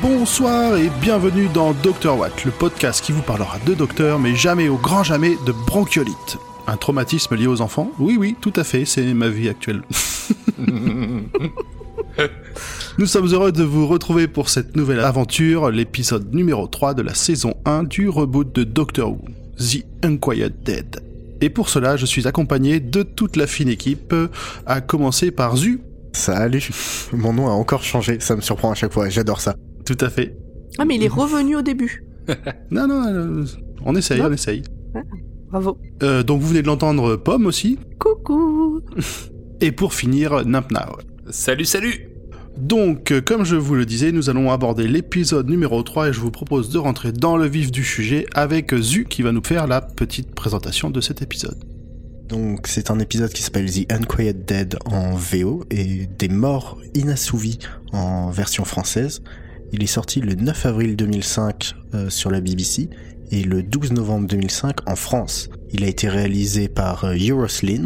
Bonsoir et bienvenue dans Dr Watt, le podcast qui vous parlera de docteur, mais jamais au grand jamais de bronchiolite. Un traumatisme lié aux enfants? Oui, oui, tout à fait, c'est ma vie actuelle. Nous sommes heureux de vous retrouver pour cette nouvelle aventure, l'épisode numéro 3 de la saison 1 du reboot de Doctor Who, The Unquiet Dead. Et pour cela, je suis accompagné de toute la fine équipe, à commencer par Zu. Salut, mon nom a encore changé, ça me surprend à chaque fois, j'adore ça. Tout à fait. Ah, mais il est revenu au début. Non, non, euh, on essaye, Non. on essaye. Bravo. Euh, donc vous venez de l'entendre, Pomme aussi. Coucou. Et pour finir, Nampnao. Salut, salut Donc, euh, comme je vous le disais, nous allons aborder l'épisode numéro 3 et je vous propose de rentrer dans le vif du sujet avec Zu qui va nous faire la petite présentation de cet épisode. Donc c'est un épisode qui s'appelle The Unquiet Dead en VO et Des morts inassouvis en version française. Il est sorti le 9 avril 2005 euh, sur la BBC et le 12 novembre 2005 en France. Il a été réalisé par euh, Euroslin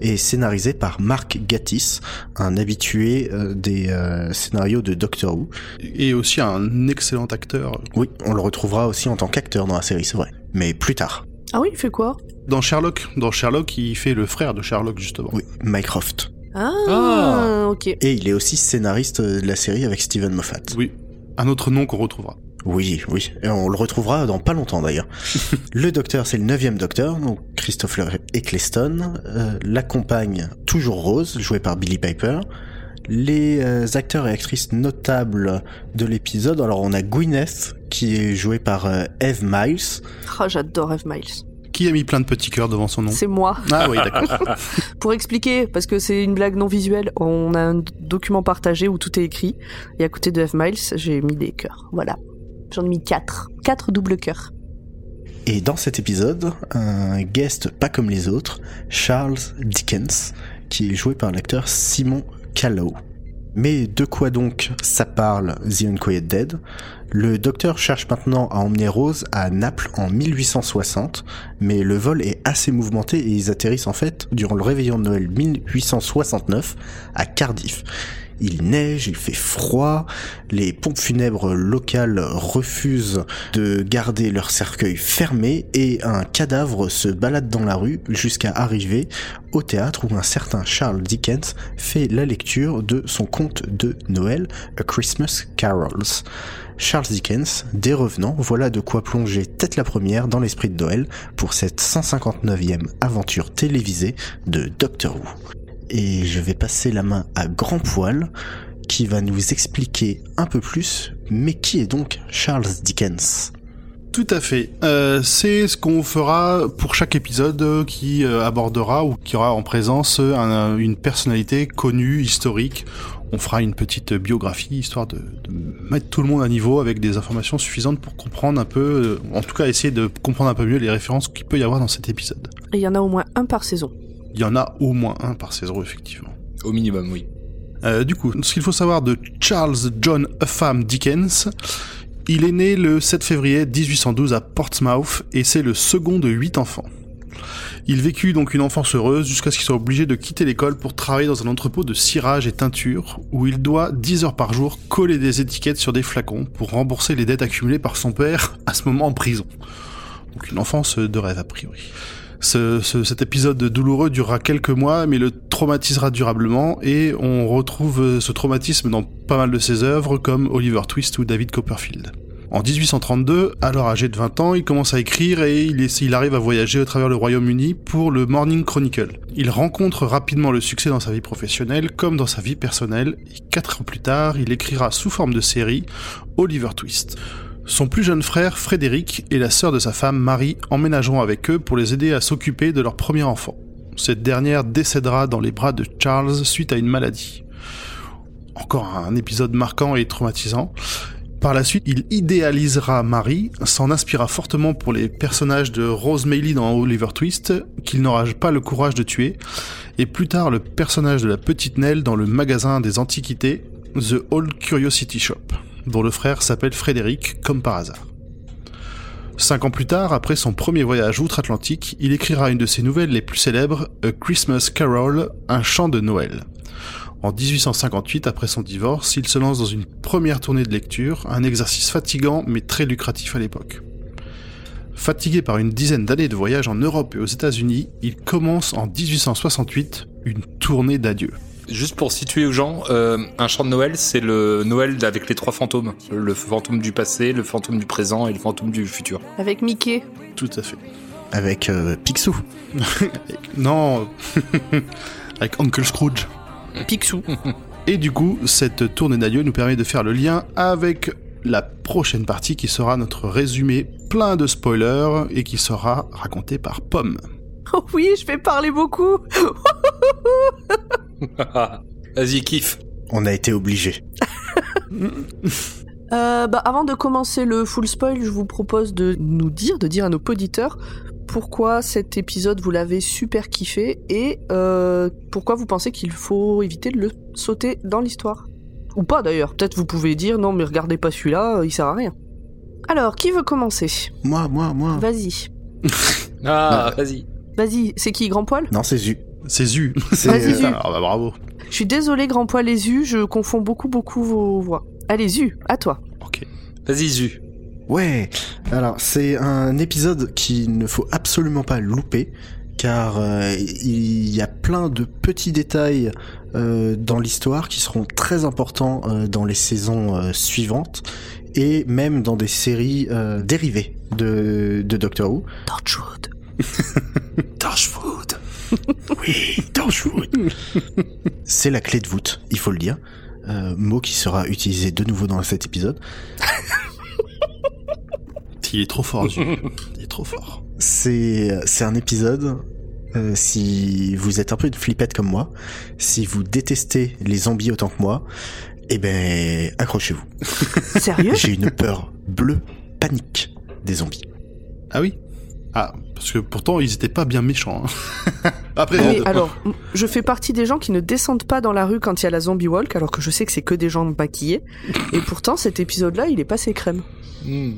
et scénarisé par Mark Gatiss, un habitué euh, des euh, scénarios de Doctor Who. Et aussi un excellent acteur. Oui, on le retrouvera aussi en tant qu'acteur dans la série, c'est vrai. Mais plus tard. Ah oui, il fait quoi? Dans Sherlock, dans Sherlock, il fait le frère de Sherlock justement. Oui, Mycroft. Ah, Ah. ok. Et il est aussi scénariste de la série avec Steven Moffat. Oui, un autre nom qu'on retrouvera. Oui, oui. Et on le retrouvera dans pas longtemps d'ailleurs. le docteur, c'est le neuvième docteur, donc Christopher Eccleston. Euh, L'accompagne toujours Rose, jouée par Billy Piper. Les euh, acteurs et actrices notables de l'épisode, alors on a Gwyneth, qui est jouée par euh, Eve Miles. Ah, j'adore Eve Miles. Qui a mis plein de petits cœurs devant son nom C'est moi. Ah oui, d'accord. Pour expliquer, parce que c'est une blague non visuelle, on a un document partagé où tout est écrit. Et à côté de Eve Miles, j'ai mis des cœurs. Voilà. J'en ai mis quatre. Quatre doubles cœurs. Et dans cet épisode, un guest pas comme les autres, Charles Dickens, qui est joué par l'acteur Simon Callow. Mais de quoi donc ça parle The Unquiet Dead? Le docteur cherche maintenant à emmener Rose à Naples en 1860, mais le vol est assez mouvementé et ils atterrissent en fait durant le réveillon de Noël 1869 à Cardiff. Il neige, il fait froid, les pompes funèbres locales refusent de garder leur cercueil fermé et un cadavre se balade dans la rue jusqu'à arriver au théâtre où un certain Charles Dickens fait la lecture de son conte de Noël, A Christmas Carols. Charles Dickens, des revenants, voilà de quoi plonger tête la première dans l'esprit de Noël pour cette 159e aventure télévisée de Doctor Who. Et je vais passer la main à Grand Poil qui va nous expliquer un peu plus, mais qui est donc Charles Dickens Tout à fait. Euh, c'est ce qu'on fera pour chaque épisode qui euh, abordera ou qui aura en présence euh, un- une personnalité connue, historique. On fera une petite biographie histoire de, de mettre tout le monde à niveau avec des informations suffisantes pour comprendre un peu, euh, en tout cas essayer de comprendre un peu mieux les références qu'il peut y avoir dans cet épisode. Et il y en a au moins un par saison. Il y en a au moins un par saison effectivement. Au minimum, oui. Euh, du coup, ce qu'il faut savoir de Charles John Upham Dickens, il est né le 7 février 1812 à Portsmouth et c'est le second de huit enfants. Il vécut donc une enfance heureuse jusqu'à ce qu'il soit obligé de quitter l'école pour travailler dans un entrepôt de cirage et teinture où il doit 10 heures par jour coller des étiquettes sur des flacons pour rembourser les dettes accumulées par son père à ce moment en prison. Donc une enfance de rêve a priori. Ce- ce- cet épisode douloureux durera quelques mois, mais le traumatisera durablement, et on retrouve ce traumatisme dans pas mal de ses œuvres, comme Oliver Twist ou David Copperfield. En 1832, alors âgé de 20 ans, il commence à écrire et il, il arrive à voyager au travers le Royaume-Uni pour le Morning Chronicle. Il rencontre rapidement le succès dans sa vie professionnelle comme dans sa vie personnelle, et quatre ans plus tard, il écrira sous forme de série Oliver Twist. Son plus jeune frère, Frédéric, et la sœur de sa femme, Marie, emménageront avec eux pour les aider à s'occuper de leur premier enfant. Cette dernière décédera dans les bras de Charles suite à une maladie. Encore un épisode marquant et traumatisant. Par la suite, il idéalisera Marie, s'en inspira fortement pour les personnages de Rose Maylie dans Oliver Twist, qu'il n'aura pas le courage de tuer, et plus tard le personnage de la petite Nell dans le magasin des antiquités, The Old Curiosity Shop, dont le frère s'appelle Frédéric, comme par hasard. Cinq ans plus tard, après son premier voyage outre-Atlantique, il écrira une de ses nouvelles les plus célèbres, A Christmas Carol, un chant de Noël. En 1858, après son divorce, il se lance dans une première tournée de lecture, un exercice fatigant mais très lucratif à l'époque. Fatigué par une dizaine d'années de voyage en Europe et aux États-Unis, il commence en 1868 une tournée d'adieu. Juste pour situer aux gens, euh, un chant de Noël, c'est le Noël avec les trois fantômes. Le fantôme du passé, le fantôme du présent et le fantôme du futur. Avec Mickey. Tout à fait. Avec euh, Picsou. Non, avec Uncle Scrooge. Picsou. Et du coup, cette tournée d'adieu nous permet de faire le lien avec la prochaine partie qui sera notre résumé plein de spoilers et qui sera raconté par Pomme. Oh oui, je vais parler beaucoup. Vas-y, kiffe. On a été obligé. Euh, bah, avant de commencer le full spoil, je vous propose de nous dire, de dire à nos auditeurs pourquoi cet épisode vous l'avez super kiffé et euh, pourquoi vous pensez qu'il faut éviter de le sauter dans l'histoire. Ou pas d'ailleurs. Peut-être vous pouvez dire non mais regardez pas celui-là, il sert à rien. Alors, qui veut commencer? Moi, moi, moi. Vas-y. Ah, vas-y. Vas-y, c'est qui Grand Poil? Non, c'est Zu. C'est Zu. C'est, Vas-y, euh, Zu. Ah bah bravo. Je suis désolé Grand Poil et Zu, je confonds beaucoup beaucoup vos voix. Allez Zu, à toi. Ok. Vas-y, Zu. Ouais, alors c'est un épisode qu'il ne faut absolument pas louper, car euh, il y a plein de petits détails euh, dans l'histoire qui seront très importants euh, dans les saisons euh, suivantes, et même dans des séries euh, dérivées de, de Doctor Who. Torchwood. Torchwood. Oui, Torchwood C'est la clé de voûte, il faut le dire. Euh, mot qui sera utilisé de nouveau dans cet épisode. Il est trop fort. Il est trop fort. C'est c'est un épisode. euh, si vous êtes un peu une flippette comme moi, si vous détestez les zombies autant que moi, eh ben accrochez-vous. Sérieux? J'ai une peur bleue, panique des zombies. Ah oui? Ah, parce que pourtant, ils étaient pas bien méchants. hein. Après, Mais euh, alors, je fais partie des gens qui ne descendent pas dans la rue quand il y a la zombie walk, alors que je sais que c'est que des gens maquillés. Et pourtant, cet épisode-là, il est passé crème. Hmm.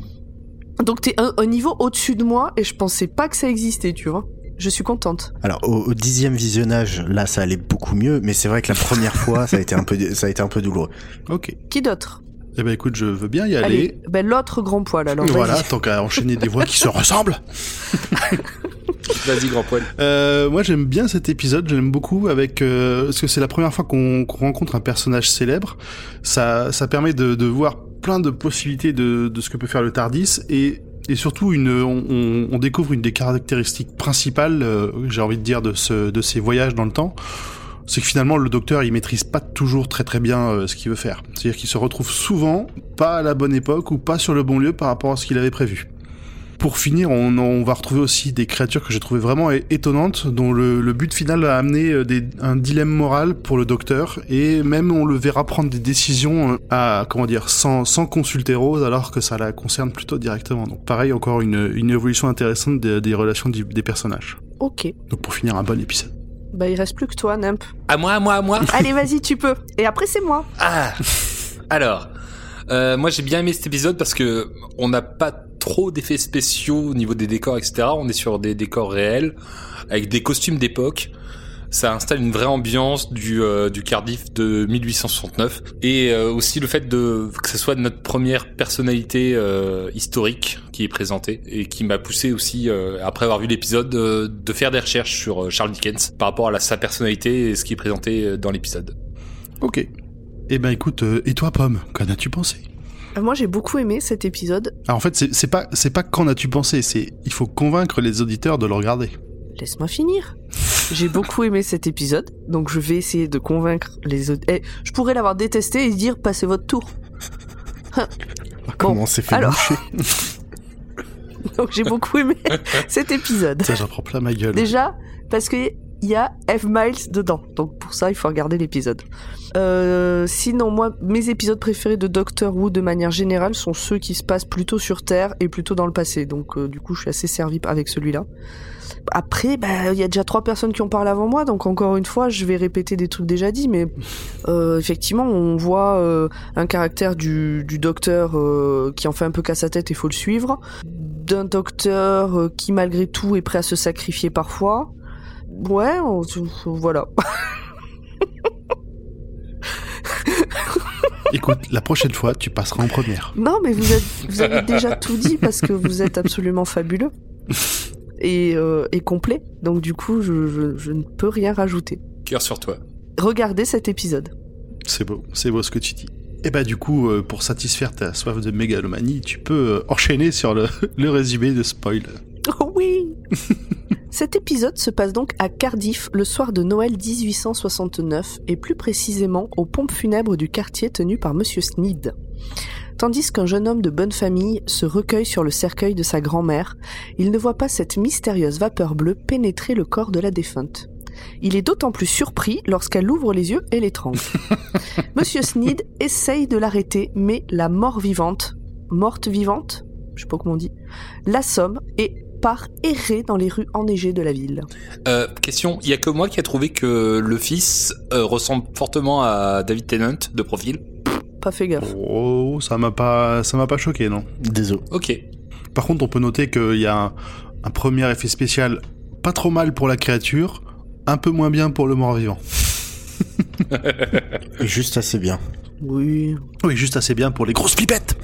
Donc t'es un, un niveau au-dessus de moi et je pensais pas que ça existait, tu vois. Je suis contente. Alors au, au dixième visionnage, là ça allait beaucoup mieux, mais c'est vrai que la première fois ça a été un peu ça a été un peu douloureux. ok. Qui d'autre? Eh ben écoute, je veux bien y aller. Allez, ben l'autre grand poil alors. voilà, tant qu'à enchaîner des voix qui se ressemblent. Vas-y, grand poil. Euh, moi j'aime bien cet épisode, je l'aime beaucoup avec euh, parce que c'est la première fois qu'on rencontre un personnage célèbre. Ça, ça permet de, de voir plein de possibilités de, de ce que peut faire le Tardis et et surtout une, on, on- on découvre une des caractéristiques principales, euh, j'ai envie de dire, de, ce, de ces voyages dans le temps. C'est que finalement le docteur il maîtrise pas toujours très très bien euh, ce qu'il veut faire. C'est-à-dire qu'il se retrouve souvent pas à la bonne époque ou pas sur le bon lieu par rapport à ce qu'il avait prévu. Pour finir, on, on va retrouver aussi des créatures que j'ai trouvées vraiment étonnantes, dont le, le but final a amené euh, des- un dilemme moral pour le docteur, et même on le verra prendre des décisions euh, à comment dire sans, sans consulter Rose, alors que ça la concerne plutôt directement. Donc pareil, encore une, une évolution intéressante des, des relations des personnages. Ok. Donc pour finir, un bon épisode. Bah il reste plus que toi, Nimp. À moi, à moi, à moi. Allez, vas-y, tu peux. Et après c'est moi. Ah Alors, euh, moi j'ai bien aimé cet épisode parce que on n'a pas trop d'effets spéciaux au niveau des décors, etc. On est sur des décors réels, avec des costumes d'époque. Ça installe une vraie ambiance du, euh, du Cardiff de 1869 et euh, aussi le fait de que ce soit notre première personnalité euh, historique qui est présentée et qui m'a poussé aussi euh, après avoir vu l'épisode euh, de faire des recherches sur euh, Charles Dickens par rapport à la- sa personnalité et ce qui est présenté euh, dans l'épisode. Ok. Eh ben écoute, euh, et toi Pomme, qu'en as-tu pensé? Moi j'ai beaucoup aimé cet épisode. Alors en fait, c'est c'est pas c'est pas qu'en as-tu pensé, c'est il faut convaincre les auditeurs de le regarder. Laisse-moi finir. J'ai beaucoup aimé cet épisode, donc je vais essayer de convaincre les autres. Eh, je pourrais l'avoir détesté et dire passez votre tour. Comment on s'est fait alors. boucher Donc j'ai beaucoup aimé cet épisode. Ça, j'en prends plein ma gueule. Déjà, parce que il y a F Miles dedans. Donc pour ça, il faut regarder l'épisode. Euh, sinon, moi, mes épisodes préférés de Doctor Who de manière générale sont ceux qui se passent plutôt sur Terre et plutôt dans le passé. Donc euh, du coup, je suis assez servi avec celui-là. Après, bah, il y a déjà trois personnes qui ont parlé avant moi, donc encore une fois, je vais répéter des trucs déjà dits, mais euh, effectivement, on voit euh, un caractère du, du docteur euh, qui en fait un peu qu'à sa tête et faut le suivre. d'un docteur qui malgré tout est prêt à se sacrifier parfois. Ouais, on- voilà. Écoute, la prochaine fois, tu passeras en première. Non, mais vous, êtes, vous avez déjà tout dit parce que vous êtes absolument fabuleux et, euh, et complet. Donc du coup, je, je- je ne peux rien rajouter. Cœur sur toi. Regardez cet épisode. C'est beau, c'est beau ce que tu dis. Et bah du coup, euh, pour satisfaire ta soif de mégalomanie, tu peux euh, enchaîner sur le, le résumé de spoil. Oh oui Cet épisode se passe donc à Cardiff le soir de Noël 1869 et plus précisément aux pompes funèbres du quartier tenu par Monsieur Sneed. Tandis qu'un jeune homme de bonne famille se recueille sur le cercueil de sa grand-mère, il ne voit pas cette mystérieuse vapeur bleue pénétrer le corps de la défunte. Il est d'autant plus surpris lorsqu'elle ouvre les yeux et l'étrangle. Monsieur Sneed essaye de l'arrêter, mais la mort vivante, morte vivante, je sais pas comment on dit, l'assomme et part errer dans les rues enneigées de la ville. Euh, question, il y a que moi qui a trouvé que le fils euh, ressemble fortement à David Tennant de profil? Pas fait gaffe. Oh, ça m'a pas, ça m'a pas choqué, non. Désolé. Ok. Par contre, on peut noter qu'il y a un, un premier effet spécial pas trop mal pour la créature, un peu moins bien pour le mort-vivant. Juste assez bien. Oui. Oui, juste assez bien pour les grosses pipettes.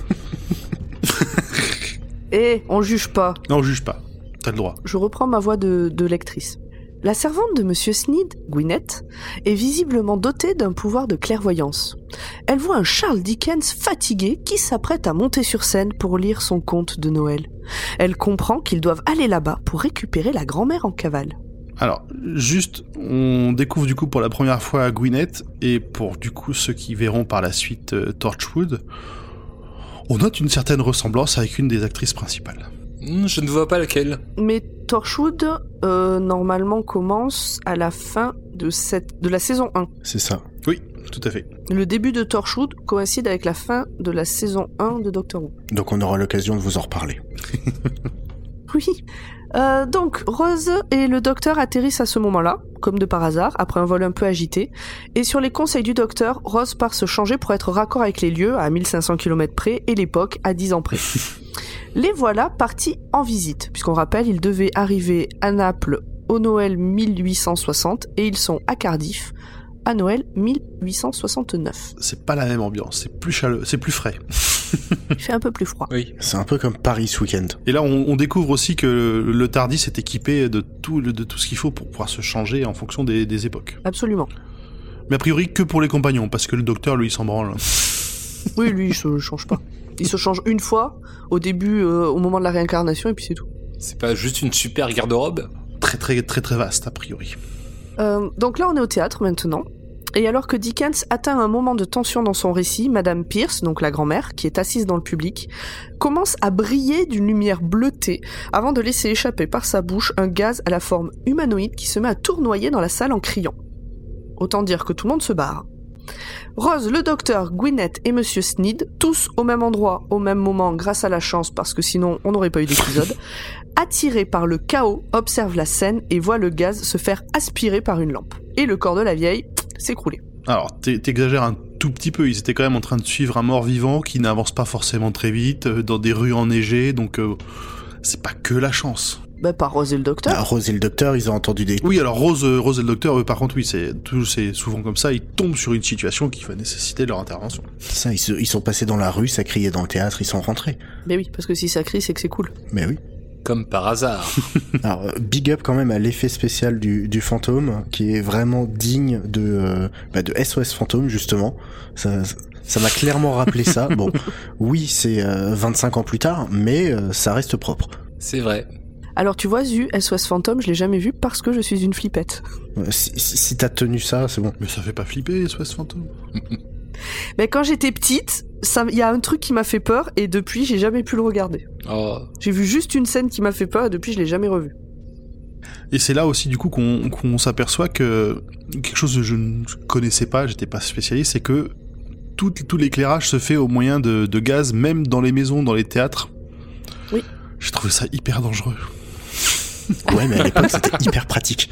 Eh, on juge pas. Non, juge pas. T'as le droit. Je reprends ma voix de, de lectrice. La servante de Monsieur Sneed, Gwyneth, est visiblement dotée d'un pouvoir de clairvoyance. Elle voit un Charles Dickens fatigué qui s'apprête à monter sur scène pour lire son conte de Noël. Elle comprend qu'ils doivent aller là-bas pour récupérer la grand-mère en cavale. Alors, juste, on découvre du coup pour la première fois Gwyneth, et pour du coup ceux qui verront par la suite euh, Torchwood, on note une certaine ressemblance avec une des actrices principales. Hmm, Je ne vois pas laquelle. Mais Torchwood, euh, normalement, commence à la fin de, cette, de la saison 1. C'est ça. Oui, tout à fait. Le début de Torchwood coïncide avec la fin de la saison 1 de Doctor Who. Donc on aura l'occasion de vous en reparler. Oui. Euh, donc, Rose et le docteur atterrissent à ce moment-là, comme de par hasard, après un vol un peu agité. Et sur les conseils du docteur, Rose part se changer pour être raccord avec les lieux, à 1500 km près, et l'époque, à 10 ans près. les voilà partis en visite, puisqu'on rappelle, ils devaient arriver à Naples au Noël 1860, et ils sont à Cardiff à Noël 1869. C'est pas la même ambiance, c'est plus chaleureux, c'est plus frais. Il fait un peu plus froid. Oui. C'est un peu comme Paris ce week-end. Et là, on, on découvre aussi que le, le Tardis est équipé de tout, le- de tout ce qu'il faut pour pouvoir se changer en fonction des, des époques. Absolument. Mais a priori que pour les compagnons, parce que le docteur, lui, il s'en branle. Oui, lui, il se change pas. Il se change une fois, au début, euh, au moment de la réincarnation, et puis c'est tout. C'est pas juste une super garde-robe? Très très très très vaste, a priori. Euh, donc là, on est au théâtre maintenant. Et alors que Dickens atteint un moment de tension dans son récit, Madame Pierce, donc la grand-mère, qui est assise dans le public, commence à briller d'une lumière bleutée avant de laisser échapper par sa bouche un gaz à la forme humanoïde qui se met à tournoyer dans la salle en criant. Autant dire que tout le monde se barre. Rose, le docteur, Gwyneth et Monsieur Sneed, tous au même endroit, au même moment, grâce à la chance, parce que sinon on n'aurait pas eu d'épisode, attirés par le chaos, observent la scène et voient le gaz se faire aspirer par une lampe. Et le corps de la vieille s'écrouler. Alors, t'e- t'exagères un tout petit peu, ils étaient quand même en train de suivre un mort-vivant qui n'avance pas forcément très vite, euh, dans des rues enneigées, donc euh, c'est pas que la chance. Bah, pas Rose et le docteur. Ah, Rose et le docteur, ils ont entendu des... Oui, alors Rose, euh, Rose et le docteur, eux, par contre, oui, c'est tout- c'est souvent comme ça, ils tombent sur une situation qui va nécessiter leur intervention. Ça, ils, se- ils sont passés dans la rue, ça criait dans le théâtre, ils sont rentrés. Mais oui, parce que si ça crie, c'est que c'est cool. Mais oui. Comme par hasard. Alors, euh, big up quand même à l'effet spécial du, du fantôme, qui est vraiment digne de, euh, bah, de SOS Fantôme, justement. Ça ça m'a clairement rappelé ça. Bon, oui, c'est euh, 25 ans plus tard, mais euh, ça reste propre. C'est vrai. Alors tu vois, Zu, SOS Phantom, je l'ai jamais vu parce que je suis une flippette. Si, si- si t'as tenu ça, c'est bon. Mais ça fait pas flipper, SOS Fantôme Mais quand j'étais petite, ça- il y a un truc qui m'a fait peur et depuis, j'ai jamais pu le regarder. Oh. J'ai vu juste une scène qui m'a fait peur et depuis, je l'ai jamais revu. Et c'est là aussi, du coup, qu'on s'aperçoit que quelque chose que je ne connaissais pas, j'étais pas spécialiste, c'est que tout, tout l'éclairage se fait au moyen de, de gaz, même dans les maisons, dans les théâtres. Oui. J'ai trouvé ça hyper dangereux. Ouais, mais à l'époque, c'était hyper pratique.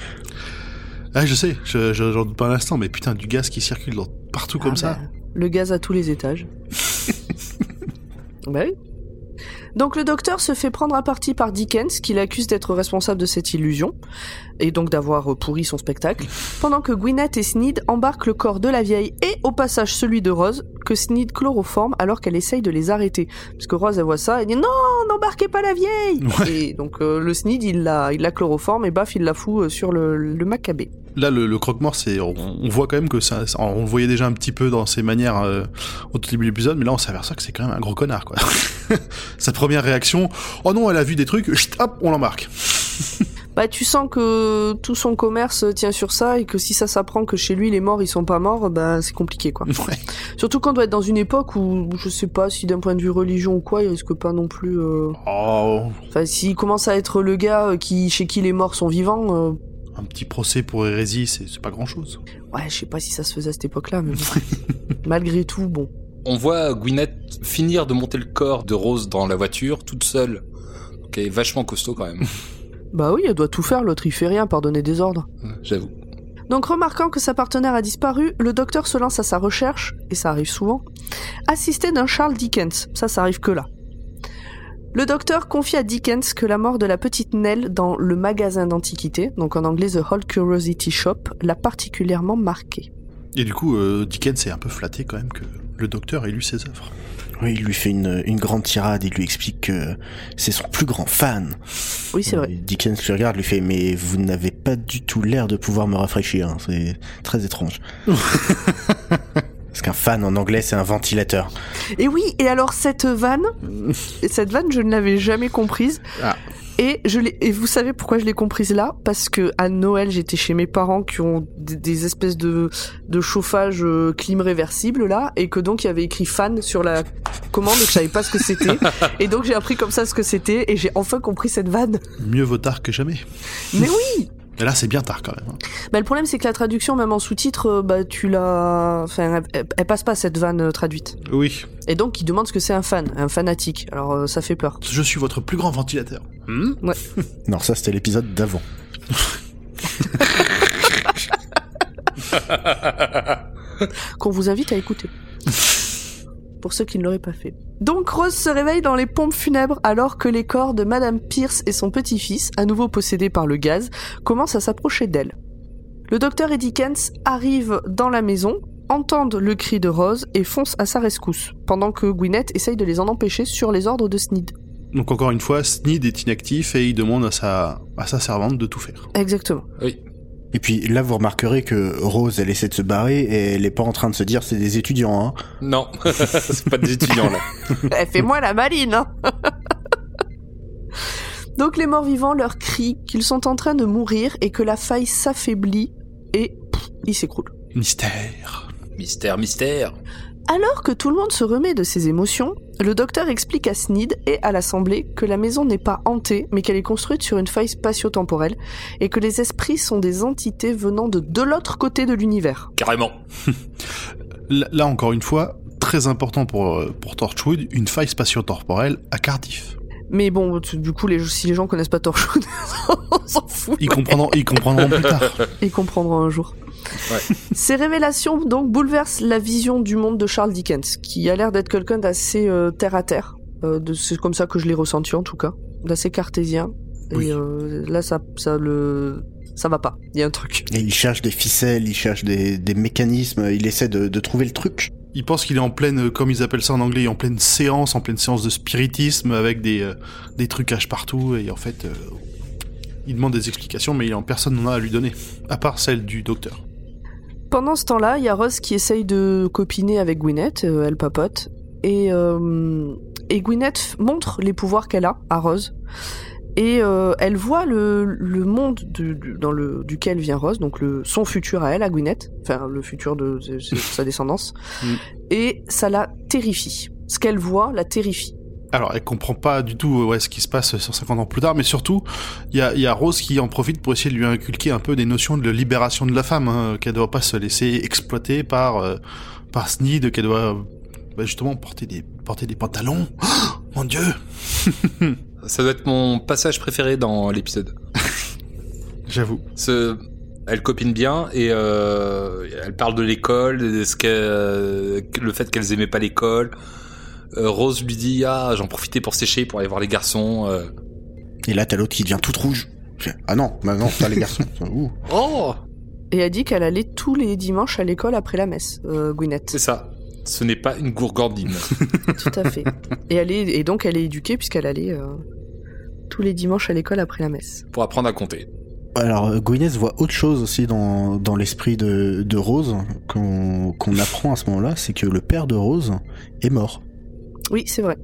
Ah, je sais, je, je- j'en doute pas un instant, mais putain, du gaz qui circule dans- partout comme Ah ça. bah, Le gaz à tous les étages. bah oui. Donc le docteur se fait prendre à partie par Dickens, qui l'accuse d'être responsable de cette illusion, et donc d'avoir euh, pourri son spectacle, pendant que Gwyneth et Sneed embarquent le corps de la vieille et au passage celui de Rose, que Sneed chloroforme alors qu'elle essaye de les arrêter. Parce que Rose elle voit ça, elle dit non, n'embarquez pas la vieille Ouais. Et donc euh, le Sneed il la, il la chloroforme et baf il la fout euh, sur le, le macabé. Là, le, le croque-mort, c'est, on, on voit quand même que ça, ça- on le voyait déjà un petit peu dans ses manières euh, au tout début de l'épisode, mais là, on s'aperçoit que c'est quand même un gros connard, quoi. Sa première réaction, oh non, elle a vu des trucs, chut, hop, on l'embarque. Bah tu sens que tout son commerce tient sur ça et que si ça s'apprend que chez lui les morts ils sont pas morts, bah c'est compliqué quoi. Ouais. Surtout qu'on doit être dans une époque où je sais pas si d'un point de vue religion ou quoi, il risque pas non plus. euh, Oh, Enfin, s'il commence à être le gars euh, qui chez qui les morts sont vivants, euh, un petit procès pour hérésie, c'est c'est pas grand-chose. ouais, je sais pas si ça se faisait à cette époque-là, mais bon. malgré tout, bon. On voit Gwyneth finir de monter le corps de Rose dans la voiture, toute seule. Donc elle est vachement costaud quand même, Bah oui, elle doit tout faire, l'autre il fait rien par donner des ordres. j'avoue. Donc remarquant que sa partenaire a disparu, le docteur se lance à sa recherche, et ça arrive souvent, assisté d'un Charles Dickens, ça ça arrive que là. Le docteur confie à Dickens que la mort de la petite Nell dans le magasin d'antiquités, donc en anglais The Old Curiosity Shop, l'a particulièrement marqué. Et du coup, euh, Dickens est un peu flatté quand même que le docteur ait lu ses œuvres. Oui, il lui fait une, une grande tirade, il lui explique que c'est son plus grand fan. Oui, c'est vrai. Et Dickens le regarde, lui fait mais vous n'avez pas du tout l'air de pouvoir me rafraîchir, hein. c'est très étrange. Parce qu'un fan en anglais c'est un ventilateur. Et oui, et alors cette vanne, cette vanne, je ne l'avais jamais comprise. Ah. Et je l'ai, et vous savez pourquoi je l'ai comprise là? Parce que à Noël, j'étais chez mes parents qui ont des, des espèces de, de chauffage euh, clim réversible là, et que donc il y avait écrit fan sur la commande et que je savais pas ce que c'était. et donc j'ai appris comme ça ce que c'était et j'ai enfin compris cette vanne. Mieux vaut tard que jamais. Mais oui Et là, c'est bien tard quand même. hein. bah, Le problème c'est que la traduction, même en sous-titre, euh, bah tu l'as. Enfin, elle, passe pas cette vanne euh, traduite. Oui. Et donc il demande ce que c'est un fan, un fanatique. Alors euh, ça fait peur. Je suis votre plus grand ventilateur. Hmm Non, ça c'était l'épisode d'avant. qu'on vous invite à écouter. Pour ceux qui ne l'auraient pas fait. Donc Rose se réveille dans les pompes funèbres alors que les corps de Madame Pierce et son petit-fils, à nouveau possédés par le gaz, commencent à s'approcher d'elle. Le docteur et Dickens arrivent dans la maison, entendent le cri de Rose et foncent à sa rescousse, pendant que Gwyneth essaye de les en empêcher sur les ordres de Sneed. Donc encore une fois, Sneed est inactif et il demande à sa, à sa servante de tout faire. Exactement. Oui. Et puis là vous remarquerez que Rose elle essaie de se barrer et elle est pas en train de se dire c'est des étudiants hein. Non, c'est pas des étudiants là. Eh, Fais-moi la maline, hein Donc les morts-vivants leur crient qu'ils sont en train de mourir et que la faille s'affaiblit et pff, ils s'écroulent. Mystère. Mystère, mystère. Alors que tout le monde se remet de ses émotions, le docteur explique à Sneed et à l'Assemblée que la maison n'est pas hantée, mais qu'elle est construite sur une faille spatio-temporelle, et que les esprits sont des entités venant de de l'autre côté de l'univers. Carrément. Là, encore une fois, très important pour, euh, pour Torchwood, une faille spatio-temporelle à Cardiff. Mais bon, du coup, les, si les gens connaissent pas Torchwood, on s'en fout. Ils comprendront, ils comprendront plus tard. Ils comprendront un jour. Ouais. Ces révélations donc bouleversent la vision du monde de Charles Dickens, qui a l'air d'être quelqu'un d'assez euh, terre à terre. Euh, c'est comme ça que je l'ai ressenti en tout cas, d'assez cartésien. Oui. Et euh, là, ça, ça le, ça va pas. Il y a un truc. Et il cherche des ficelles, il cherche des, des mécanismes, il essaie de, de trouver le truc. Il pense qu'il est en pleine, comme ils appellent ça en anglais, en pleine séance, en pleine séance de spiritisme, avec des, euh, des trucages partout, et en fait, euh, il demande des explications, mais il en personne n'en a à lui donner, à part celle du docteur. Pendant ce temps-là, il y a Rose qui essaye de copiner avec Gwyneth, euh, elle papote, et, euh, et Gwyneth montre les pouvoirs qu'elle a à Rose. Et euh, elle voit le, le monde dans le, duquel vient Rose, donc le, son futur à elle, à Gwyneth, enfin le futur de sa descendance, Mm. et ça la terrifie. Ce qu'elle voit la terrifie. Alors, elle comprend pas du tout euh, ouais, ce qui se passe 150 ans plus tard, mais surtout, il y a, il y a Rose qui en profite pour essayer de lui inculquer un peu des notions de libération de la femme, hein, qu'elle doit pas se laisser exploiter par, euh, par Sneed, qu'elle doit bah, justement porter des, porter des pantalons. Oh, mon dieu Ça doit être mon passage préféré dans l'épisode. J'avoue. Ce... Elle copine bien et euh, elle parle de l'école, que, le fait qu'elles aimaient pas l'école. Euh, Rose lui dit ah j'en profitais pour sécher pour aller voir les garçons. euh. Et là, t'as l'autre qui devient toute rouge. Ah non, maintenant, t'as les garçons. Ouh. Oh Et a dit qu'elle allait tous les dimanches à l'école après la messe, euh, Gwyneth. c'est ça. Ce n'est pas une gourgandine. Tout à fait. et, elle est, et donc elle est éduquée puisqu'elle allait euh, tous les dimanches à l'école après la messe. pour apprendre à compter. Alors, Gwyneth voit autre chose aussi dans, dans l'esprit de, de Rose qu'on qu'on apprend à ce moment-là, c'est que le père de Rose est mort. Oui, c'est vrai.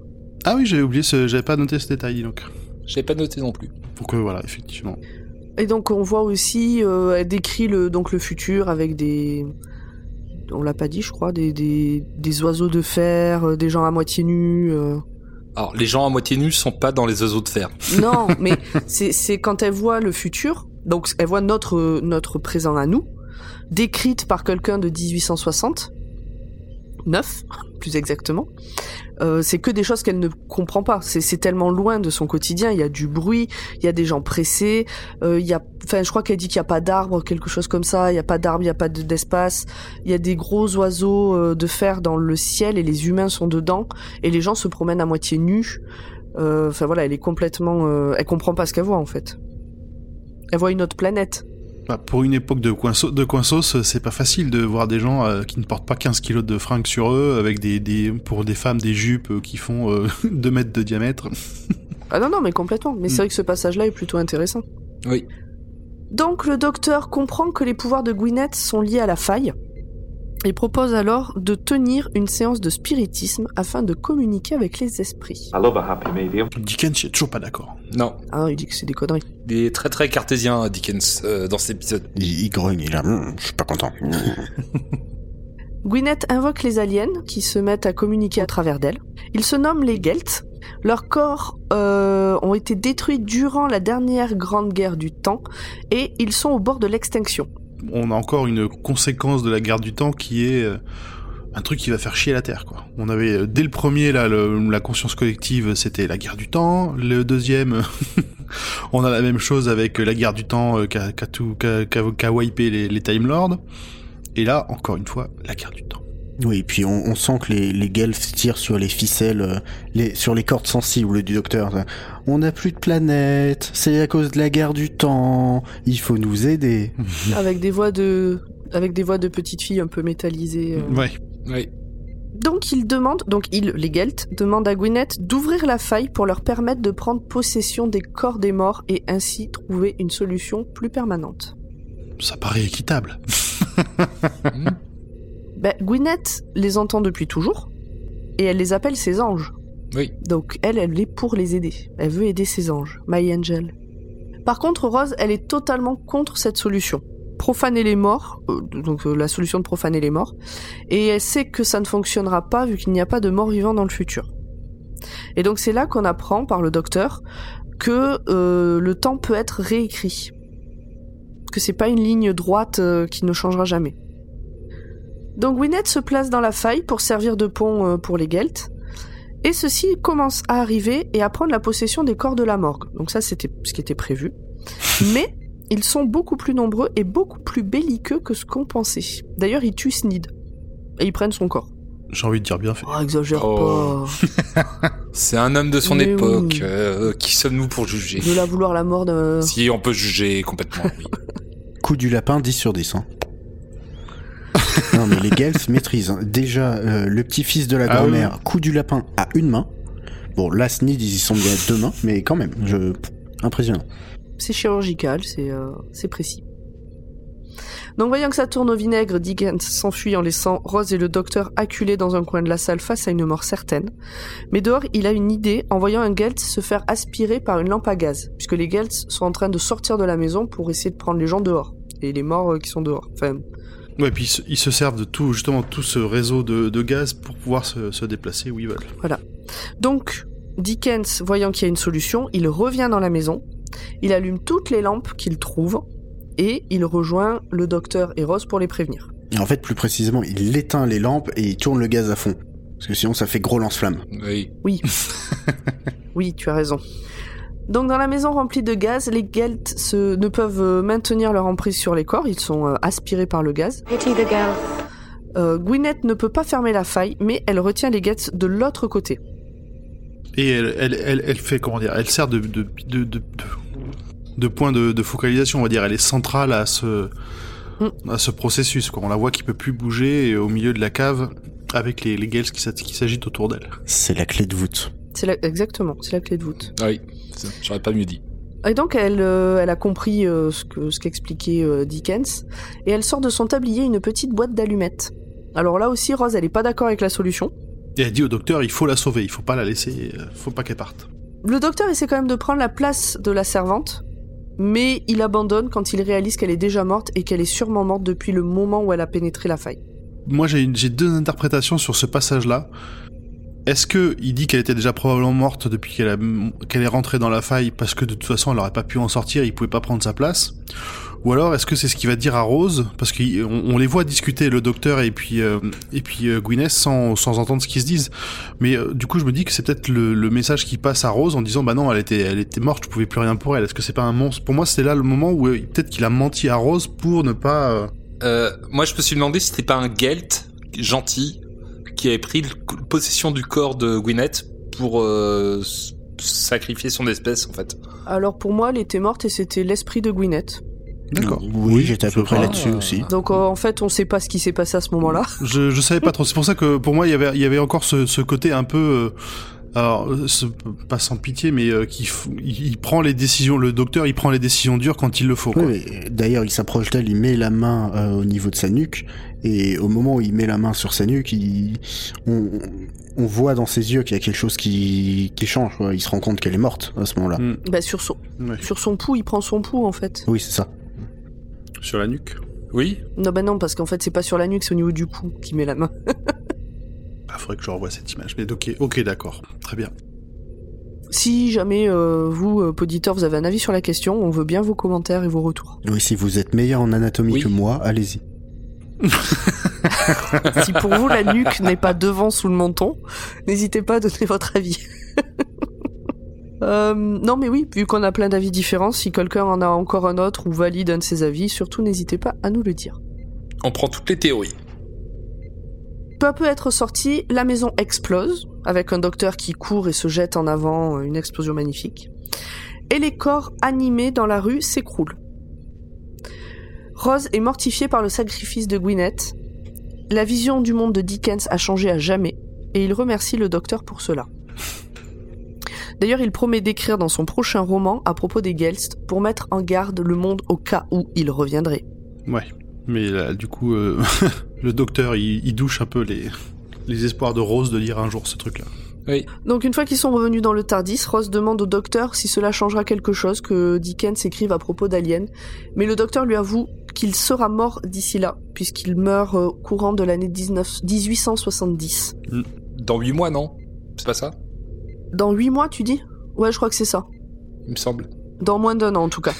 Ah oui, j'avais oublié, ce... j'avais pas noté ce détail, donc. J'avais pas noté non plus. Donc euh, voilà, effectivement. Et donc on voit aussi, euh, elle décrit le, donc le futur avec des, on l'a pas dit, je crois, des, des, des oiseaux de fer, euh, des gens à moitié nus. euh. Alors les gens à moitié nus sont pas dans les oiseaux de fer. Non, mais c'est c'est quand elle voit le futur, donc elle voit notre notre présent à nous, décrite par quelqu'un de 1860, 9 plus exactement. Euh, c'est que des choses qu'elle ne comprend pas. C'est tellement loin de son quotidien. Il y a du bruit, il y a des gens pressés. euh, il y a, enfin, je crois qu'elle dit qu'il y a pas d'arbres, quelque chose comme ça. Il y a pas d'arbres, il y a pas de- d'espace. Il y a des gros oiseaux euh, de fer dans le ciel et les humains sont dedans. Et les gens se promènent à moitié nus. Euh, Enfin voilà, elle est complètement, euh, elle comprend pas ce qu'elle voit en fait. Elle voit une autre planète. Bah, pour une époque de, coinso de coinsos, c'est pas facile de voir des gens euh, qui ne portent pas 15 kilos de fringues sur eux, avec des, des pour des femmes des jupes euh, qui font euh, 2 mètres de diamètre. Ah non non, mais complètement. Mais c'est vrai que ce passage-là est plutôt intéressant. Oui. Donc le docteur comprend que les pouvoirs de Gwyneth sont liés à la faille et propose alors de tenir une séance de spiritisme afin de communiquer avec les esprits. I love a happy medium. Dickens, il est toujours pas d'accord. Non. Ah, il dit que c'est des conneries. Il est très très cartésien Dickens euh, dans cet épisode. Il, il grogne, il a, Hum, je suis pas content. Gwyneth invoque les aliens qui se mettent à communiquer à travers d'elle. Ils se nomment les Gelt. Leurs corps euh, ont été détruits durant la dernière grande guerre du temps et ils sont au bord de l'extinction. On a encore une conséquence de la guerre du temps qui est euh, un truc qui va faire chier la Terre, quoi. On avait, euh, dès le premier, là, la conscience collective, c'était la guerre du temps. Le deuxième, on a la même chose avec la guerre du temps euh, qu'a wipé les, les Time. Et là, encore une fois, la guerre du temps. Oui, et puis on, on sent que les, les Guelphs tirent sur les ficelles, euh, les, sur les cordes sensibles du docteur. On n'a plus de planète, c'est à cause de la guerre du temps, il faut nous aider. avec des voix de avec des voix de petites filles un peu métallisées. euh. Ouais. Oui. Donc ils demandent, donc ils, les Gelt, demandent à Gwyneth d'ouvrir la faille pour leur permettre de prendre possession des corps des morts et ainsi trouver une solution plus permanente. Ça paraît équitable. Ben, Gwyneth les entend depuis toujours et elle les appelle ses anges. Oui. Donc elle, elle est pour les aider. Elle veut aider ses anges. My angel. Par contre, Rose, elle est totalement contre cette solution. Profaner les morts, euh, donc euh, la solution de profaner les morts, et elle sait que ça ne fonctionnera pas vu qu'il n'y a pas de morts vivants dans le futur. Et donc c'est là qu'on apprend par le docteur que euh, le temps peut être réécrit, que c'est pas une ligne droite qui ne changera jamais. Donc Gwyneth se place dans la faille pour servir de pont euh, pour les Gelt, et ceux-ci commencent à arriver et à prendre la possession des corps de la morgue. Donc ça, c'était ce qui était prévu. Mais ils sont beaucoup plus nombreux et beaucoup plus belliqueux que ce qu'on pensait. D'ailleurs, ils tuent Sneed. Et ils prennent son corps. J'ai envie de dire bien fait. Oh, exagère Oh. pas. C'est un homme de son Mais époque. oui. euh, qui sommes-nous pour juger? De la vouloir la mort de... Si on peut juger complètement, oui. Coup du lapin, 10 sur 10. Hein. non mais les Guelphs maîtrisent. hein. Déjà, euh, le petit-fils de la Ah grand-mère, coup du lapin à une main. Bon, là, Sneed, ils y sont bien à deux mains, mais quand même, je... impressionnant. C'est chirurgical, c'est euh, c'est précis. Donc voyant que ça tourne au vinaigre, Dickens s'enfuit en laissant Rose et le docteur acculés dans un coin de la salle face à une mort certaine. Mais dehors, il a une idée en voyant un Gelt se faire aspirer par une lampe à gaz, puisque les Gelts sont en train de sortir de la maison pour essayer de prendre les gens dehors. Et les morts euh, qui sont dehors. Enfin, Ouais, puis ils se, ils se servent de tout, justement, tout ce réseau de, de gaz pour pouvoir se, se déplacer où ils veulent. Donc, Dickens, voyant qu'il y a une solution, il revient dans la maison, il allume toutes les lampes qu'il trouve, et il rejoint le docteur et Rose pour les prévenir. Et en fait, plus précisément, il éteint les lampes et il tourne le gaz à fond. Parce que sinon, ça fait gros lance-flamme. Oui. Oui, tu as raison. Donc dans la maison remplie de gaz, les Gelt se, ne peuvent euh, maintenir leur emprise sur les corps, ils sont euh, aspirés par le gaz. Pity the girl. Euh, Gwyneth ne peut pas fermer la faille, mais elle retient les Gets de l'autre côté. Et elle, elle, elle, elle fait, comment dire, elle sert de, de, de, de, de point de, de focalisation, on va dire. Elle est centrale à ce, Mm. à ce processus. Quoi. On la voit qui peut plus bouger au milieu de la cave avec les, les qui s'agitent autour d'elle. C'est la clé de voûte. C'est la- exactement, c'est la clé de voûte. Ah oui, j'aurais pas mieux dit. Et donc elle, euh, elle a compris euh, ce que ce qu'expliquait euh, Dickens, et elle sort de son tablier une petite boîte d'allumettes. Alors là aussi, Rose, elle est pas d'accord avec la solution. Et elle dit au docteur, il faut la sauver, il faut pas la laisser, faut pas qu'elle parte. Le docteur essaie quand même de prendre la place de la servante, mais il abandonne quand il réalise qu'elle est déjà morte et qu'elle est sûrement morte depuis le moment où elle a pénétré la faille. Moi, j'ai deux interprétations sur ce passage-là. Est-ce que il dit qu'elle était déjà probablement morte depuis qu'elle est rentrée dans la faille parce que de toute façon elle aurait pas pu en sortir, il pouvait pas prendre sa place? Ou alors est-ce que c'est ce qu'il va dire à Rose? Parce qu'on on les voit discuter le docteur et puis euh, et puis euh, Gwyneth sans sans entendre ce qu'ils se disent. Mais euh, du coup je me dis que c'est peut-être le, le message qui passe à Rose en disant bah non elle était elle était morte, je pouvais plus rien pour elle. Est-ce que c'est pas un monstre? Pour moi c'était là le moment où euh, peut-être qu'il a menti à Rose pour ne pas euh, Euh, moi, je me suis demandé si c'était pas un Gelt gentil qui avait pris possession du corps de Gwyneth pour euh, sacrifier son espèce, en fait. Alors pour moi, elle était morte et c'était l'esprit de Gwyneth. D'accord. Oui, j'étais à peu près là-dessus aussi. Donc euh, en fait, on sait pas ce qui s'est passé à ce moment-là. Je, je savais pas trop. C'est pour ça que pour moi, il y avait, il y avait encore ce, ce côté un peu, euh, alors, euh, pas sans pitié, mais euh, qui, il, il prend les décisions. Le docteur, il prend les décisions dures quand il le faut. Quoi. Oui, mais d'ailleurs, il s'approche d'elle, il met la main euh, au niveau de sa nuque, et au moment où il met la main sur sa nuque, il... on, on voit dans ses yeux qu'il y a quelque chose qui, qui change. quoi. Il se rend compte qu'elle est morte à ce moment-là. Mm, Bah sur son ouais. sur son pouls, il prend son pouls en fait. Oui, c'est ça. Sur la nuque? Oui. Non bah non parce qu'en fait c'est pas sur la nuque, c'est au niveau du cou qu'il met la main. Faudrait que je revoie cette image. Mais ok, ok, d'accord, très bien. Si jamais euh, vous, euh, auditeurs, vous avez un avis sur la question, on veut bien vos commentaires et vos retours. Oui, si vous êtes meilleur en anatomie Oui. que moi, allez-y. si pour vous la nuque n'est pas devant sous le menton, n'hésitez pas à donner votre avis. Euh, non mais oui, vu qu'on a plein d'avis différents, si quelqu'un en a encore un autre ou valide un de ses avis, surtout n'hésitez pas à nous le dire. On prend toutes les théories. Peu à peu être sorti, la maison explose, avec un docteur qui court et se jette en avant, euh, une explosion magnifique. Et les corps animés dans la rue s'écroulent. Rose est mortifiée par le sacrifice de Gwyneth. La vision du monde de Dickens a changé à jamais, et il remercie le docteur pour cela. D'ailleurs, il promet d'écrire dans son prochain roman à propos des Gelst pour mettre en garde le monde au cas où il reviendrait. Ouais. Mais là, du coup, euh, le docteur, il, il douche un peu les, les espoirs de Rose de lire un jour ce truc-là. Oui. Donc une fois qu'ils sont revenus dans le Tardis, Ross demande au docteur si cela changera quelque chose que Dickens écrive à propos d'Alien, mais le docteur lui avoue qu'il sera mort d'ici là, puisqu'il meurt euh, courant de l'année 19 1870. Dans huit mois, non? C'est pas ça? Dans huit mois, tu dis? Ouais, je crois que c'est ça. Il me semble. Dans moins d'un an, en tout cas.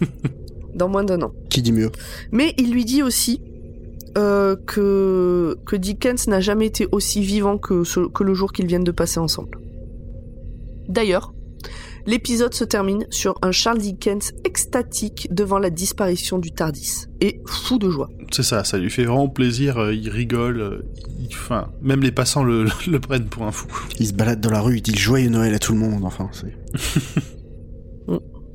dans moins d'un an. Qui dit mieux? Mais il lui dit aussi euh, que, que Dickens n'a jamais été aussi vivant que, ce- que le jour qu'ils viennent de passer ensemble. D'ailleurs, l'épisode se termine sur un Charles Dickens extatique devant la disparition du Tardis et fou de joie. C'est ça, ça lui fait vraiment plaisir. euh, il rigole. euh, il- Enfin, même les passants le, le prennent pour un fou. Il se balade dans la rue, il dit joyeux Noël à tout le monde. Enfin, c'est.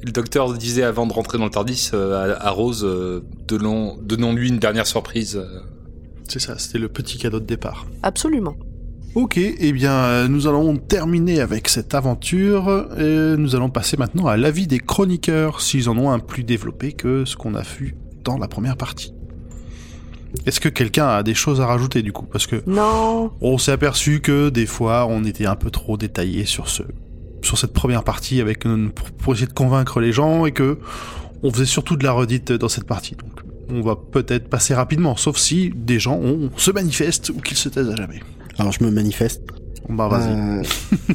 Le docteur disait avant de rentrer dans le Tardis euh, à, à Rose, euh, donnons, donnons-lui une dernière surprise. euh. C'est ça, c'était le petit cadeau de départ. Absolument. Ok, eh bien, nous allons terminer avec cette aventure. Et nous allons passer maintenant à l'avis des chroniqueurs, s'ils en ont un plus développé que ce qu'on a vu dans la première partie. Est-ce que quelqu'un a des choses à rajouter du coup? Parce que Non, on s'est aperçu que des fois, on était un peu trop détaillé sur ce, sur cette première partie avec euh, pour, pour essayer de convaincre les gens et que on faisait surtout de la redite dans cette partie. Donc, on va peut-être passer rapidement, sauf si des gens se manifestent ou qu'ils se taisent à jamais. Alors je me manifeste. Bah vas-y. Euh,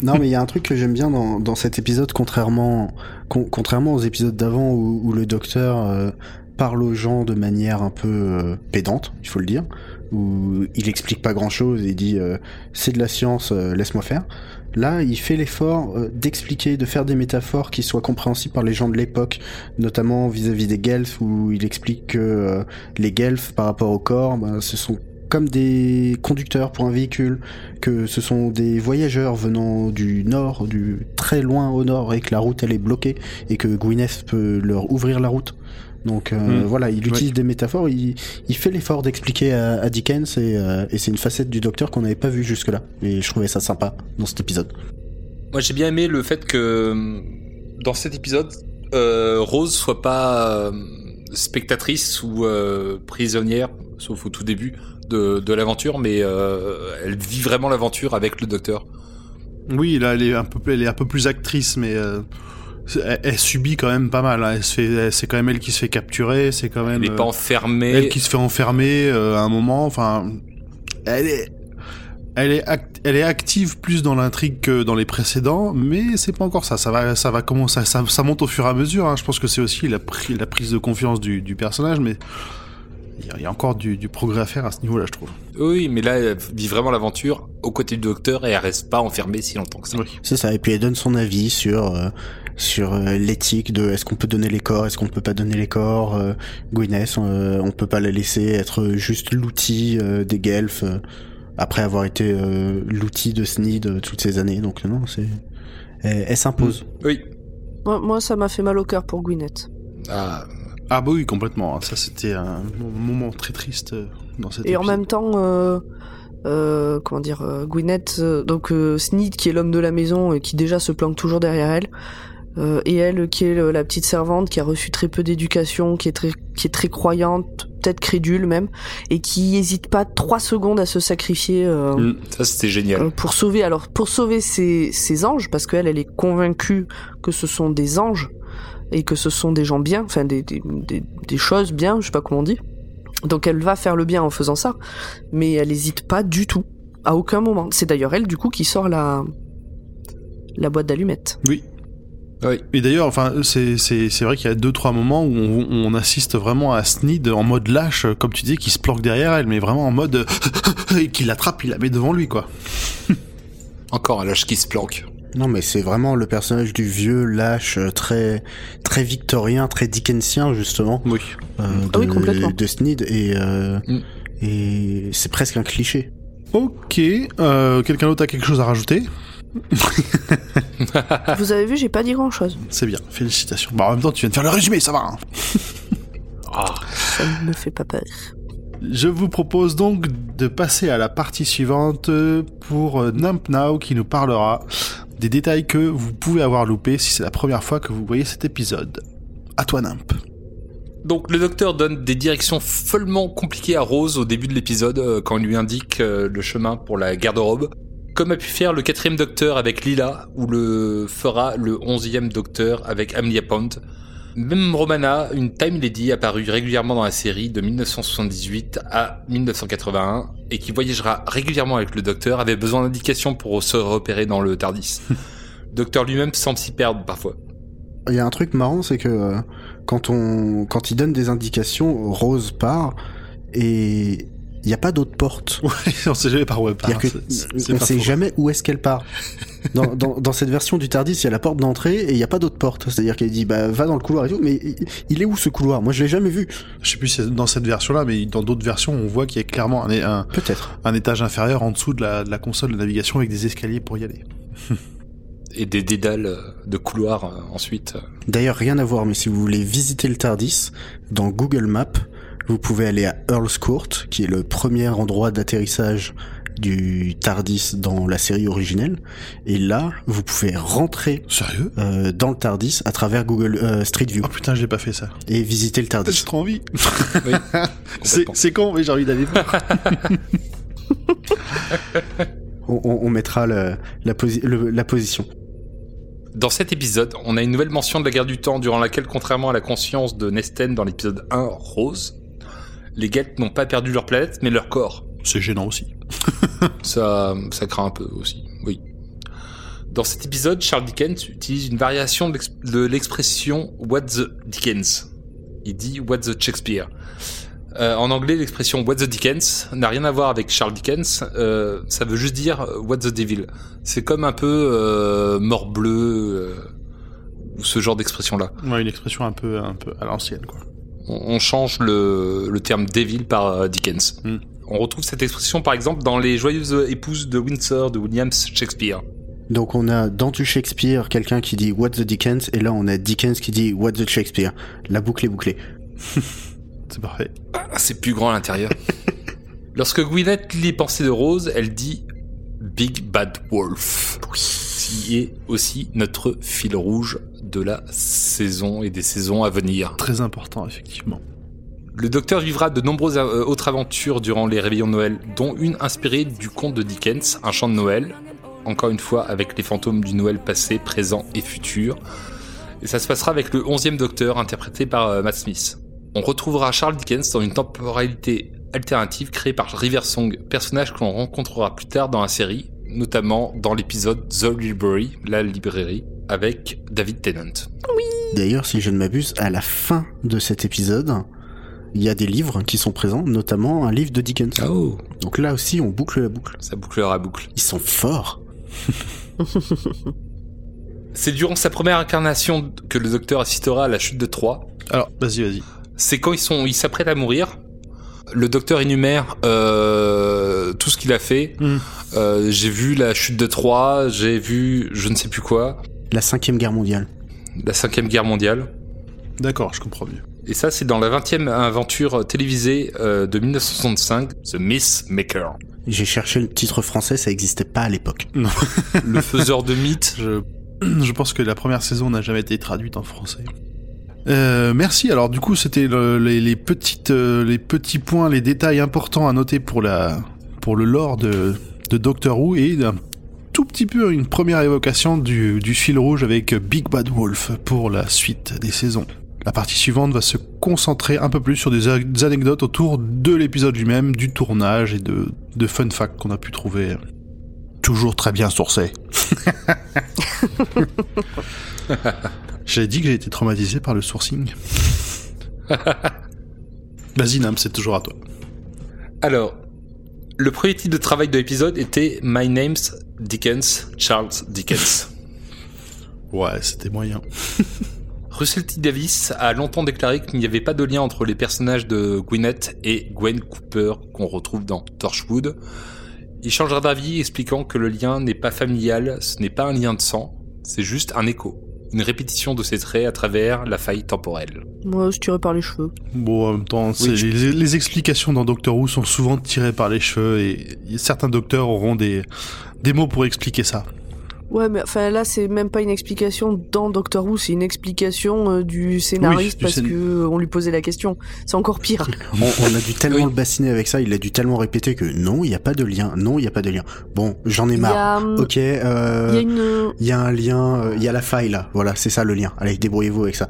non, mais il y a un truc que j'aime bien dans, dans cet épisode, contrairement, con- contrairement aux épisodes d'avant où, où le docteur euh, parle aux gens de manière un peu euh, pédante, il faut le dire, où il explique pas grand-chose et il dit c'est de la science, laisse-moi faire. Là, il fait l'effort euh, d'expliquer, de faire des métaphores qui soient compréhensibles par les gens de l'époque, notamment vis-à-vis des guelfs, où il explique que euh, les guelfs, par rapport au corps, ben, ce sont comme des conducteurs pour un véhicule, que ce sont des voyageurs venant du nord, du très loin au nord, et que la route elle est bloquée, et que Gwyneth peut leur ouvrir la route. Donc euh, Mm. voilà, il utilise des métaphores, il, il fait l'effort d'expliquer à, à Dickens, et, euh, et c'est une facette du docteur qu'on n'avait pas vue jusque-là. Et je trouvais ça sympa dans cet épisode. Moi, j'ai bien aimé le fait que euh, dans cet épisode, euh, Rose soit pas euh, spectatrice ou euh, prisonnière, sauf au tout début de, de l'aventure, mais euh, elle vit vraiment l'aventure avec le docteur. Oui, là, elle est un peu, elle est un peu plus actrice, mais euh, elle, elle subit quand même pas mal. hein. Elle se fait, elle- c'est quand même elle qui se fait capturer, c'est quand même Elle n'est pas euh, enfermée. elle qui se fait enfermer euh, à un moment. Enfin, elle est, elle est, act- elle est active plus dans l'intrigue que dans les précédents, mais c'est pas encore ça. Ça va, ça va commencer, ça, ça monte au fur et à mesure. hein. Je pense que c'est aussi la, pri- la prise de confiance du, du personnage, mais il y, a- il y a encore du, du progrès à faire à ce niveau-là, je trouve. Oui, mais là, elle vit vraiment l'aventure aux côtés du docteur et elle reste pas enfermée si longtemps que ça. Oui. C'est ça, et puis elle donne son avis sur euh, sur euh, l'éthique de est-ce qu'on peut donner les corps, est-ce qu'on peut pas donner les corps. Euh, Gwyneth, euh, on peut pas la laisser être juste l'outil euh, des Guelfs euh, après avoir été euh, l'outil de Sneed euh, toutes ces années. Donc non, c'est elle, elle s'impose. Oui. Moi, moi, ça m'a fait mal au cœur pour Gwyneth. Ah, Ah bah oui, complètement. Ça, c'était un mo- moment très triste dans cette Et en même temps, euh, euh, comment dire, Gwyneth, euh, donc euh, Sneed qui est l'homme de la maison et qui déjà se planque toujours derrière elle, euh, et elle qui est le- la petite servante qui a reçu très peu d'éducation, qui est très, qui est très croyante, peut-être crédule même, et qui hésite pas trois secondes à se sacrifier. euh, Mm. ça c'était génial. euh, pour sauver alors pour sauver ses, ses anges parce qu'elle elle est convaincue que ce sont des anges et que ce sont des gens bien enfin des, des, des, des choses bien je sais pas comment on dit donc elle va faire le bien en faisant ça mais elle hésite pas du tout à aucun moment c'est d'ailleurs elle du coup qui sort la la boîte d'allumettes Oui. Oui. Et d'ailleurs, enfin, c'est c'est c'est vrai qu'il y a deux trois moments où on, assiste vraiment à Sneed en mode lâche, comme tu dis, qui se planque derrière elle, mais vraiment en mode et qui l'attrape, il la met devant lui, quoi. Encore un lâche qui se planque. Non, mais c'est vraiment le personnage du vieux lâche euh, très très victorien, très dickensien justement. Oui. euh, Ah oui, de- complètement. De Sneed et euh, Mm. et c'est presque un cliché. Ok. Euh, Quelqu'un d'autre a quelque chose à rajouter? vous avez vu j'ai pas dit grand chose C'est bien. Félicitations. Bah, en même temps, tu viens de faire le résumé, ça va. hein. Ah, ça ne me fait pas peur Je vous propose donc de passer à la partie suivante pour euh, Nump Now qui nous parlera des détails que vous pouvez avoir loupés si c'est la première fois que vous voyez cet épisode. À toi Nump. Donc le docteur donne des directions follement compliquées à Rose au début de l'épisode euh, quand il lui indique euh, le chemin pour la garde-robe, comme a pu faire le quatrième docteur avec Lila ou le fera le onzième docteur avec Amelia Pond. Même Romana, une Time Lady apparue régulièrement dans la série de 1978 à 1981 et qui voyagera régulièrement avec le docteur, avait besoin d'indications pour se repérer dans le Tardis. Le docteur lui-même semble s'y perdre parfois. Il y a un truc marrant, c'est que euh, quand on quand il donne des indications, Rose part et il n'y a pas d'autre porte. Ouais, on sait jamais par où elle part. Que on pas sait jamais où est-ce qu'elle part. Dans, dans, dans cette version du Tardis, il y a la porte d'entrée et il n'y a pas d'autre porte. C'est-à-dire qu'elle dit bah va dans le couloir et tout, mais il- est où ce couloir? Moi je l'ai jamais vu. Je sais plus si c'est dans cette version-là, mais dans d'autres versions, on voit qu'il y a clairement un, un, Peut-être. un étage inférieur en dessous de la, de la console de navigation avec des escaliers pour y aller. Et des dédales de couloirs euh, ensuite. D'ailleurs rien à voir, mais si vous voulez visiter le Tardis, dans Google Maps, vous pouvez aller à Earl's Court, qui est le premier endroit d'atterrissage du Tardis dans la série originelle. Et là, vous pouvez rentrer Sérieux? euh, dans le Tardis à travers Google euh, Street View Oh putain, j'ai pas fait ça. et visiter le Tardis. J'ai trop envie. Oui, C'est con, mais j'ai envie d'aller voir. On, on- on mettra le- la, posi- le- la position. Dans cet épisode, on a une nouvelle mention de la guerre du temps durant laquelle, contrairement à la conscience de Nesten dans l'épisode 1, Rose, les Gelt n'ont pas perdu leur planète, mais leur corps. C'est gênant aussi. Ça, ça craint un peu aussi, oui. Dans cet épisode, Charles Dickens utilise une variation de l'ex- de l'expression What the Dickens. Il dit What the Shakespeare. Euh, en anglais, l'expression What the Dickens n'a rien à voir avec Charles Dickens. euh, ça veut juste dire What the Devil. C'est comme un peu euh, mort bleu euh, ou ce genre d'expression-là. Ouais, une expression un peu, un peu à l'ancienne, quoi. On, change le, le terme Devil par euh, Dickens. Mm. On retrouve cette expression par exemple dans Les Joyeuses épouses de Windsor de William Shakespeare. Donc on a dans du Shakespeare quelqu'un qui dit What the Dickens et là on a Dickens qui dit What the Shakespeare. La boucle est bouclée. C'est parfait. Ah, c'est plus grand à l'intérieur. Lorsque Gwyneth lit les pensées de Rose, elle dit Big Bad Wolf. Qui est aussi notre fil rouge de la saison et des saisons à venir. Très important, effectivement. Le docteur vivra de nombreuses euh, autres aventures durant les réveillons de Noël, dont une inspirée du conte de Dickens, Un chant de Noël, encore une fois avec les fantômes du Noël passé, présent et futur. Et ça se passera avec le 11e docteur interprété par euh, Matt Smith. On retrouvera Charles Dickens dans une temporalité alternative créée par River Song, personnage que l'on rencontrera plus tard dans la série, notamment dans l'épisode The Library, la librairie, avec David Tennant. D'ailleurs, si je ne m'abuse, à la fin de cet épisode, il y a des livres qui sont présents, notamment un livre de Dickens. Oh Donc là aussi, on boucle la boucle. Ça bouclera boucle. Ils sont forts. C'est durant sa première incarnation que le docteur assistera à la chute de Troie. Alors, vas-y, vas-y. C'est quand ils sont, ils s'apprêtent à mourir. Le docteur énumère euh, tout ce qu'il a fait. Hmm. Euh, j'ai vu la chute de Troie, j'ai vu je ne sais plus quoi, La cinquième guerre mondiale. la cinquième guerre mondiale. D'accord, je comprends mieux. Et ça, c'est dans la 20e aventure télévisée euh, de 1965, The Myth Maker. J'ai cherché le titre français, ça n'existait pas à l'époque. Le faiseur de mythes. Je, je pense que la première saison n'a jamais été traduite en français. Euh, merci. Alors du coup, c'était le- les, les petites, euh, les petits points, les détails importants à noter pour la, pour le lore de, de Doctor Who et un tout petit peu une première évocation du, du fil rouge avec Big Bad Wolf pour la suite des saisons. La partie suivante va se concentrer un peu plus sur des, anecdotes autour de l'épisode lui-même, du tournage et de, de fun facts qu'on a pu trouver. Toujours très bien sourcés. J'ai dit que j'ai été traumatisé par le sourcing. Vas-y Nam, c'est toujours à toi. Alors, le premier titre de travail de l'épisode était My Name's Dickens, Charles Dickens. Ouais, c'était moyen. Russell T. Davis a longtemps déclaré qu'il n'y avait pas de lien entre les personnages de Gwyneth et Gwen Cooper qu'on retrouve dans Torchwood. Il changera d'avis expliquant que le lien n'est pas familial, ce n'est pas un lien de sang, c'est juste un écho, une répétition de ses traits à travers la faille temporelle. Moi, je tirais par les cheveux. Bon, en même temps, les, les explications dans Doctor Who sont souvent tirées par les cheveux et certains docteurs auront des, des mots pour expliquer ça. Ouais, mais enfin là, c'est même pas une explication dans Doctor Who, c'est une explication euh, du scénariste du parce scén- que euh, on lui posait la question. C'est encore pire. On, on a dû tellement Oui. le bassiner avec ça, il a dû tellement répéter que non, il n'y a pas de lien, non, il n'y a pas de lien. Bon, j'en ai marre. a, hum, Ok, euh, il y a une, il y a un lien, euh, il y a la faille là. Voilà, c'est ça le lien. Allez, débrouillez-vous avec ça.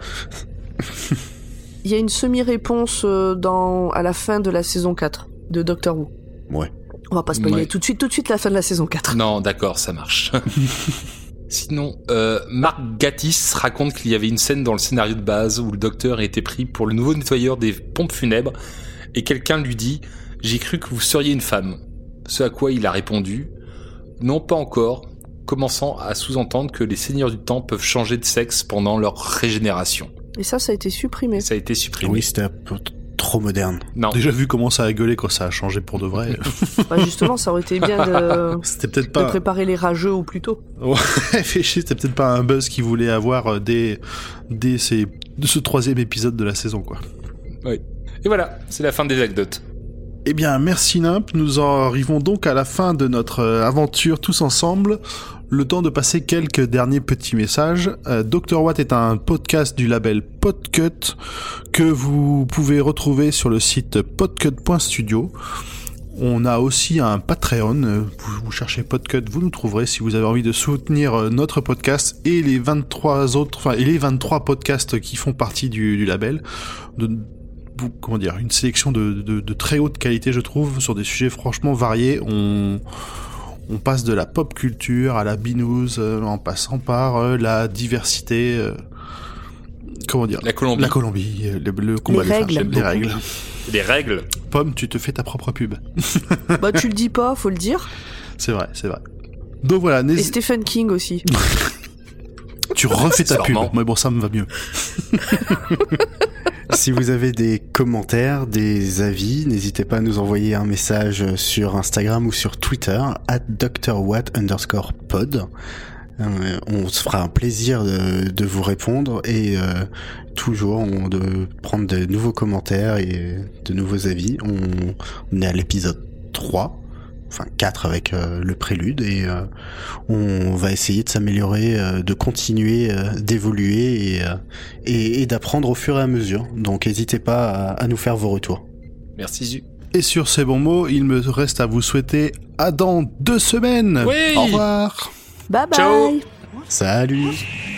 il y a une semi-réponse dans à la fin de la saison 4 de Doctor Who. Ouais. On va pas spoiler Ouais. tout de suite, tout de suite la fin de la saison 4. Non, d'accord, ça marche. Sinon, euh, Mark Gatiss raconte qu'il y avait une scène dans le scénario de base où le docteur a été pris pour le nouveau nettoyeur des pompes funèbres et quelqu'un lui dit « J'ai cru que vous seriez une femme ». Ce à quoi il a répondu « Non, pas encore », commençant à sous-entendre que les seigneurs du temps peuvent changer de sexe pendant leur régénération. Et ça, ça a été supprimé. Et ça a été supprimé. Oui, c'était un peu t- trop moderne. Non, Déjà vu comment ça a gueulé quand ça a changé pour de vrai. Bah, justement, ça aurait été bien de, c'était peut-être de pas. préparer les rageux au plus tôt. Ouais, fait chier, c'était peut-être pas un buzz qu'il voulait avoir euh, dès, dès ces, de ce troisième épisode de la saison, quoi. et voilà, c'est la fin des anecdotes. Eh bien, merci Nimp. Nous en arrivons donc à la fin de notre euh, aventure tous ensemble. Le temps de passer quelques derniers petits messages. Euh, Dr Watt est un podcast du label Podcut que vous pouvez retrouver sur le site podcut.studio. On a aussi un Patreon. Euh, Vous, cherchez Podcut, vous nous trouverez si vous avez envie de soutenir euh, notre podcast et les 23 autres, enfin, et les 23 podcasts qui font partie du, label. Comment dire, une sélection de, très haute qualité, je trouve, sur des sujets franchement variés. On passe de la pop culture à la binouze, euh, en passant par euh, la diversité, euh, comment dire, La Colombie. la Colombie, euh, le, le combat Les des règles. femmes, les règles. Les règles. Pomme, tu te fais ta propre pub. bah, tu le dis pas, faut le dire. C'est vrai, c'est vrai. Donc voilà, Et Stephen King aussi. tu refais ta pub. Mais bon, ça me va mieux. si vous avez des commentaires, des avis, n'hésitez pas à nous envoyer un message sur Instagram ou sur Twitter, at drwatt underscore pod. Euh, on se fera un plaisir de, vous répondre et euh, toujours de prendre de nouveaux commentaires et de nouveaux avis. On, on est à l'épisode 3, enfin 4 avec euh, le prélude et euh, on va essayer de s'améliorer, euh, de continuer, euh, d'évoluer et, euh, et, et d'apprendre au fur et à mesure. Donc n'hésitez pas à, à nous faire vos retours. Merci Zu. Et sur ces bons mots, il me reste à vous souhaiter à dans deux semaines. Oui. Au revoir. Bye bye. Ciao. Salut